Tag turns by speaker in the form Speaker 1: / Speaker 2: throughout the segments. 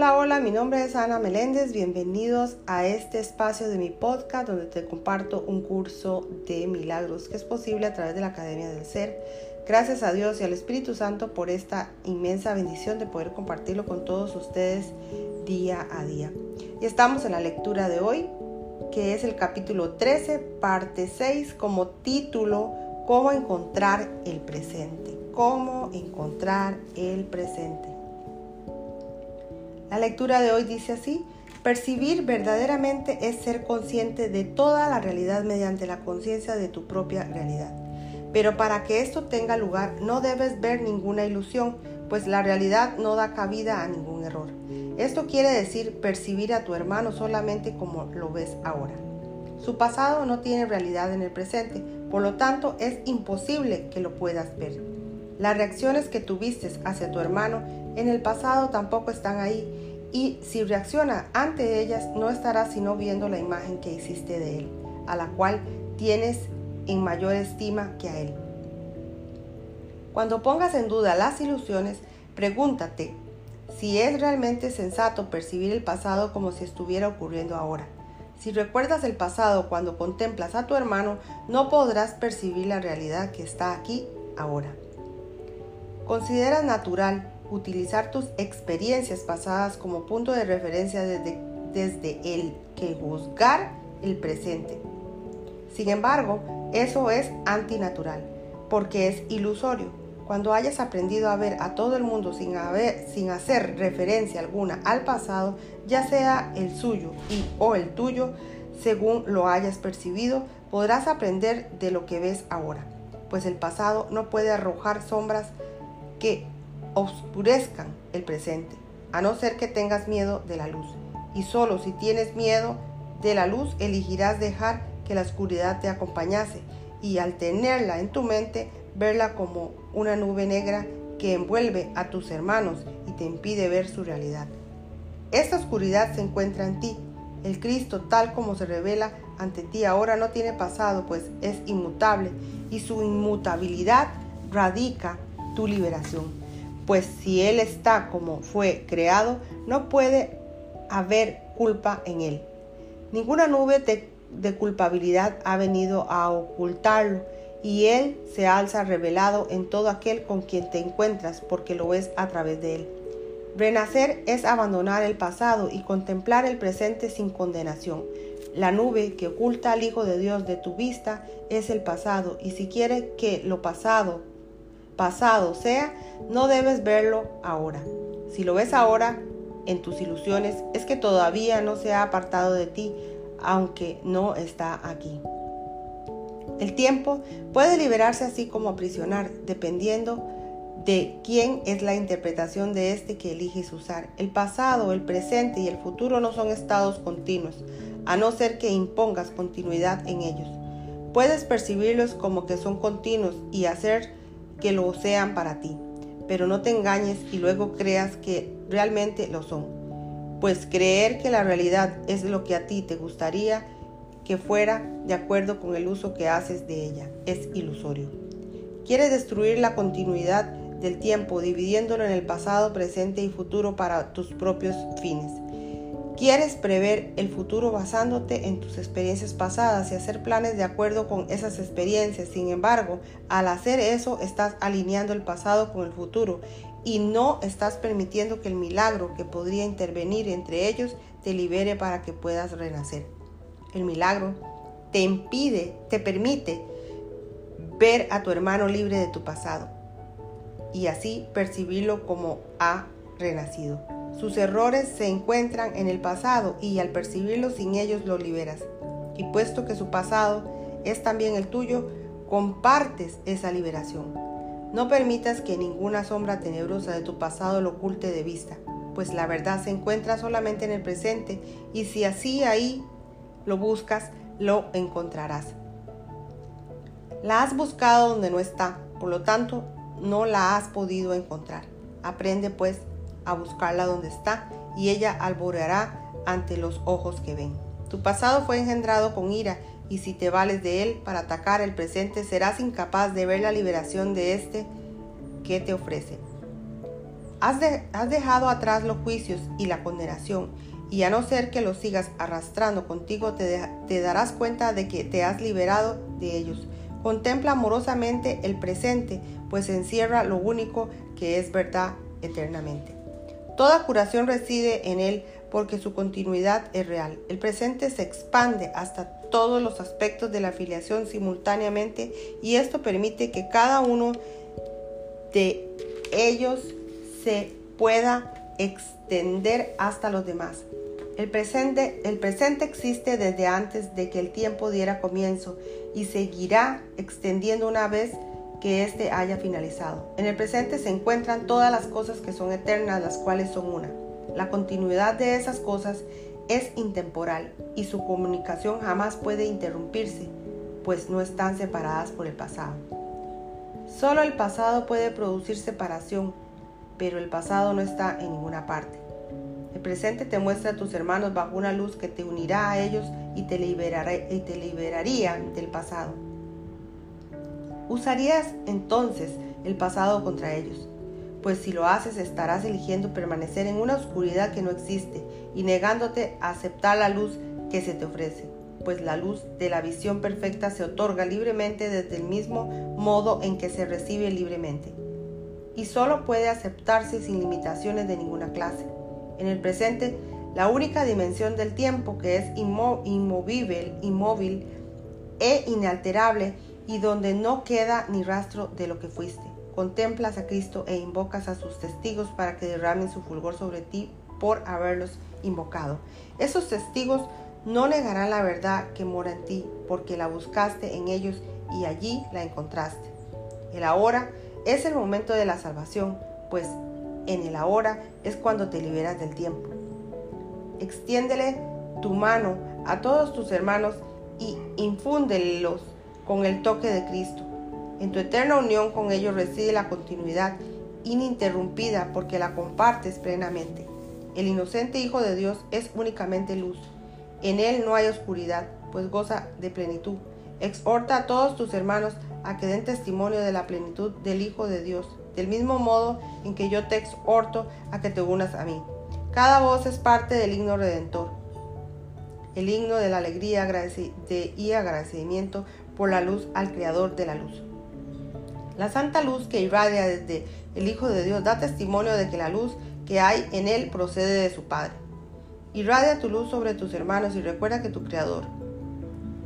Speaker 1: Hola, hola, mi nombre es Ana Meléndez. Bienvenidos a este espacio de mi podcast donde te comparto un curso de milagros que es posible a través de la Academia del Ser. Gracias a Dios y al Espíritu Santo por esta inmensa bendición de poder compartirlo con todos ustedes día a día. Y estamos en la lectura de hoy, que es el capítulo 13, parte 6, como título, cómo encontrar el presente. Cómo encontrar el presente. La lectura de hoy dice así, percibir verdaderamente es ser consciente de toda la realidad mediante la conciencia de tu propia realidad. Pero para que esto tenga lugar no debes ver ninguna ilusión, pues la realidad no da cabida a ningún error. Esto quiere decir percibir a tu hermano solamente como lo ves ahora. Su pasado no tiene realidad en el presente, por lo tanto es imposible que lo puedas ver. Las reacciones que tuviste hacia tu hermano en el pasado tampoco están ahí y si reacciona ante ellas no estarás sino viendo la imagen que hiciste de él, a la cual tienes en mayor estima que a él. Cuando pongas en duda las ilusiones, pregúntate si es realmente sensato percibir el pasado como si estuviera ocurriendo ahora. Si recuerdas el pasado cuando contemplas a tu hermano, no podrás percibir la realidad que está aquí ahora. Considera natural utilizar tus experiencias pasadas como punto de referencia desde, el que juzgar el presente. Sin embargo, eso es antinatural, porque es ilusorio. Cuando hayas aprendido a ver a todo el mundo sin, sin hacer referencia alguna al pasado, ya sea el suyo y o el tuyo, según lo hayas percibido, podrás aprender de lo que ves ahora, pues el pasado no puede arrojar sombras que oscurezcan el presente, a no ser que tengas miedo de la luz. Y solo si tienes miedo de la luz, elegirás dejar que la oscuridad te acompañase y al tenerla en tu mente, verla como una nube negra que envuelve a tus hermanos y te impide ver su realidad. Esta oscuridad se encuentra en ti. El Cristo tal como se revela ante ti ahora no tiene pasado, pues es inmutable y su inmutabilidad radica tu liberación pues si Él está como fue creado, no puede haber culpa en Él. Ninguna nube de, culpabilidad ha venido a ocultarlo y Él se alza revelado en todo aquel con quien te encuentras porque lo ves a través de Él. Renacer es abandonar el pasado y contemplar el presente sin condenación. La nube que oculta al Hijo de Dios de tu vista es el pasado y si quiere que lo pasado pasado sea, no debes verlo ahora. Si lo ves ahora en tus ilusiones, es que todavía no se ha apartado de ti, aunque no está aquí. El tiempo puede liberarse así como aprisionar, dependiendo de quién es la interpretación de este que eliges usar. El pasado, el presente y el futuro no son estados continuos, a no ser que impongas continuidad en ellos. Puedes percibirlos como que son continuos y hacer que lo sean para ti, pero no te engañes y luego creas que realmente lo son. Pues creer que la realidad es lo que a ti te gustaría que fuera de acuerdo con el uso que haces de ella es ilusorio. Quieres destruir la continuidad del tiempo dividiéndolo en el pasado, presente y futuro para tus propios fines. Quieres prever el futuro basándote en tus experiencias pasadas y hacer planes de acuerdo con esas experiencias. Sin embargo, al hacer eso estás alineando el pasado con el futuro y no estás permitiendo que el milagro que podría intervenir entre ellos te libere para que puedas renacer. El milagro te impide, te permite ver a tu hermano libre de tu pasado y así percibirlo como ha renacido. Sus errores se encuentran en el pasado y al percibirlos sin ellos lo liberas. Y puesto que su pasado es también el tuyo, compartes esa liberación. No permitas que ninguna sombra tenebrosa de tu pasado lo oculte de vista, pues la verdad se encuentra solamente en el presente y si así ahí lo buscas, lo encontrarás. La has buscado donde no está, por lo tanto no la has podido encontrar. Aprende pues a buscarla donde está y ella alboreará ante los ojos que ven. Tu pasado fue engendrado con ira y si te vales de él para atacar el presente serás incapaz de ver la liberación de este que te ofrece. Has, dejado atrás los juicios y la condenación, y a no ser que los sigas arrastrando contigo, te, te darás cuenta de que te has liberado de ellos. Contempla amorosamente el presente, pues encierra lo único que es verdad eternamente. Toda curación reside en él porque su continuidad es real. El presente se expande hasta todos los aspectos de la afiliación simultáneamente y esto permite que cada uno de ellos se pueda extender hasta los demás. El presente, el presente existe desde antes de que el tiempo diera comienzo y seguirá extendiendo una vez que éste haya finalizado. En el presente se encuentran todas las cosas que son eternas, las cuales son una. La continuidad de esas cosas es intemporal y su comunicación jamás puede interrumpirse, pues no están separadas por el pasado. Solo el pasado puede producir separación, pero el pasado no está en ninguna parte. El presente te muestra a tus hermanos bajo una luz que te unirá a ellos y te, liberará, y te liberaría del pasado. Usarías entonces el pasado contra ellos, pues si lo haces estarás eligiendo permanecer en una oscuridad que no existe y negándote a aceptar la luz que se te ofrece, pues la luz de la visión perfecta se otorga libremente desde el mismo modo en que se recibe libremente, y solo puede aceptarse sin limitaciones de ninguna clase. En el presente, la única dimensión del tiempo que es inmovible, inmóvil e inalterable y donde no queda ni rastro de lo que fuiste. Contemplas a Cristo e invocas a sus testigos para que derramen su fulgor sobre ti por haberlos invocado. Esos testigos no negarán la verdad que mora en ti, porque la buscaste en ellos y allí la encontraste. El ahora es el momento de la salvación, pues en el ahora es cuando te liberas del tiempo. Extiéndele tu mano a todos tus hermanos y infúndelos con el toque de Cristo. En tu eterna unión con ellos reside la continuidad ininterrumpida porque la compartes plenamente. El inocente Hijo de Dios es únicamente luz. En él no hay oscuridad, pues goza de plenitud. Exhorta a todos tus hermanos a que den testimonio de la plenitud del Hijo de Dios, del mismo modo en que yo te exhorto a que te unas a mí. Cada voz es parte del himno redentor, el himno de la alegría y agradecimiento por la luz al Creador de la luz. La santa luz que irradia desde el Hijo de Dios da testimonio de que la luz que hay en él procede de su Padre. Irradia tu luz sobre tus hermanos y recuerda que tu Creador,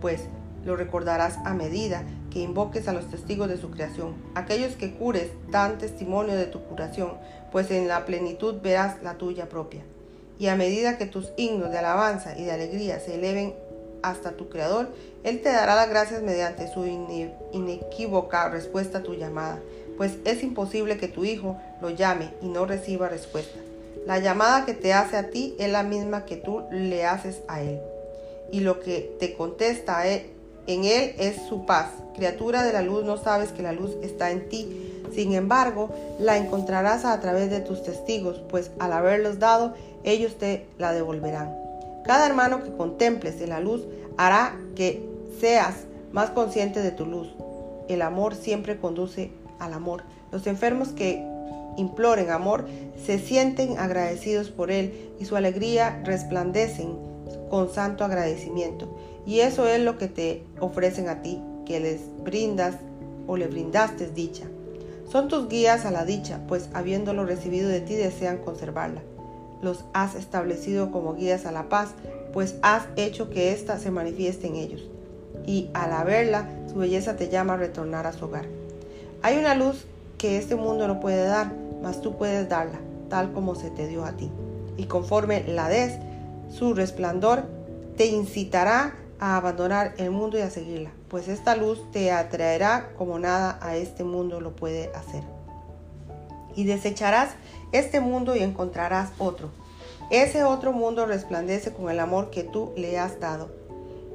Speaker 1: pues lo recordarás a medida que invoques a los testigos de su creación. Aquellos que cures dan testimonio de tu curación, pues en la plenitud verás la tuya propia. Y a medida que tus himnos de alabanza y de alegría se eleven hasta tu Creador, Él te dará las gracias mediante su inequívoca respuesta a tu llamada, pues es imposible que tu Hijo lo llame y no reciba respuesta. La llamada que te hace a ti es la misma que tú le haces a Él. Y lo que te contesta en Él es su paz. Criatura de la luz, no sabes que la luz está en ti. Sin embargo, la encontrarás a través de tus testigos, pues al haberlos dado, ellos te la devolverán. Cada hermano que contemples en la luz hará que seas más consciente de tu luz. El amor siempre conduce al amor. Los enfermos que imploren amor se sienten agradecidos por él y su alegría resplandecen con santo agradecimiento. Y eso es lo que te ofrecen a ti, que les brindas o le brindaste dicha. Son tus guías a la dicha, pues habiéndolo recibido de ti desean conservarla los has establecido como guías a la paz, pues has hecho que ésta se manifieste en ellos. Y al verla, su belleza te llama a retornar a su hogar. Hay una luz que este mundo no puede dar, mas tú puedes darla, tal como se te dio a ti. Y conforme la des, su resplandor te incitará a abandonar el mundo y a seguirla, pues esta luz te atraerá como nada a este mundo lo puede hacer. Y desecharás este mundo y encontrarás otro. Ese otro mundo resplandece con el amor que tú le has dado.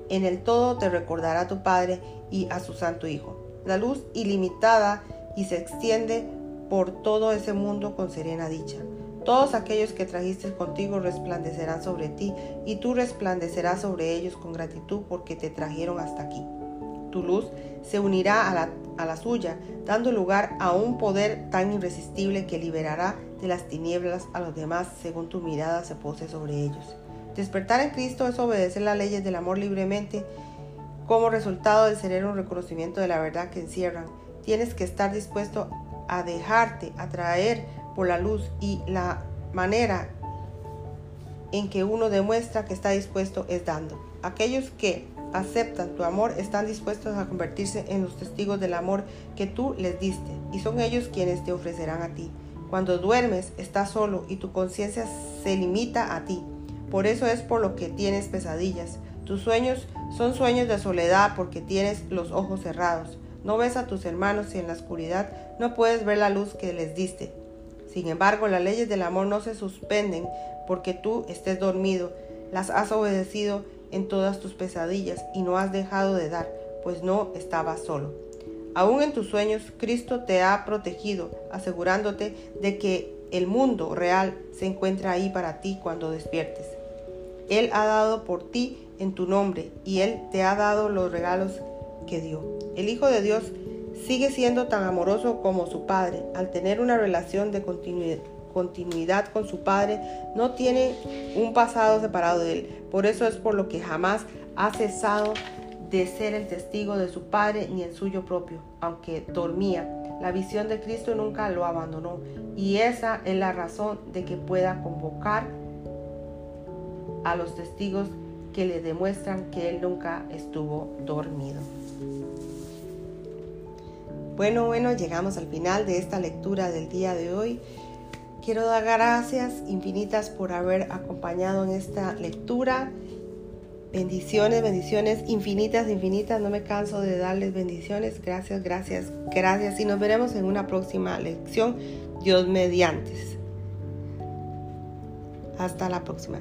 Speaker 1: En el todo te recordará tu Padre y a su Santo Hijo. La luz ilimitada y se extiende por todo ese mundo con serena dicha. Todos aquellos que trajiste contigo resplandecerán sobre ti y tú resplandecerás sobre ellos con gratitud porque te trajeron hasta aquí. Tu luz se unirá a la, a la suya, dando lugar a un poder tan irresistible que liberará de las tinieblas a los demás según tu mirada se pose sobre ellos. Despertar en Cristo es obedecer las leyes del amor libremente como resultado de ser un reconocimiento de la verdad que encierran. Tienes que estar dispuesto a dejarte atraer por la luz y la manera en que uno demuestra que está dispuesto es dando. Aquellos que aceptan tu amor están dispuestos a convertirse en los testigos del amor que tú les diste y son ellos quienes te ofrecerán a ti. Cuando duermes estás solo y tu conciencia se limita a ti. Por eso es por lo que tienes pesadillas. Tus sueños son sueños de soledad porque tienes los ojos cerrados. No ves a tus hermanos y en la oscuridad no puedes ver la luz que les diste. Sin embargo, las leyes del amor no se suspenden porque tú estés dormido. Las has obedecido en todas tus pesadillas y no has dejado de dar, pues no estabas solo. Aún en tus sueños, Cristo te ha protegido, asegurándote de que el mundo real se encuentra ahí para ti cuando despiertes. Él ha dado por ti en tu nombre y Él te ha dado los regalos que dio. El Hijo de Dios sigue siendo tan amoroso como su Padre. Al tener una relación de continuidad, con su Padre, no tiene un pasado separado de Él. Por eso es por lo que jamás ha cesado de ser el testigo de su Padre ni el suyo propio, aunque dormía. La visión de Cristo nunca lo abandonó y esa es la razón de que pueda convocar a los testigos que le demuestran que Él nunca estuvo dormido. Bueno, bueno, llegamos al final de esta lectura del día de hoy. Quiero dar gracias infinitas por haber acompañado en esta lectura. Bendiciones, bendiciones infinitas, infinitas. No me canso de darles bendiciones. Gracias, gracias, gracias. Y nos veremos en una próxima lección. Dios mediante. Hasta la próxima.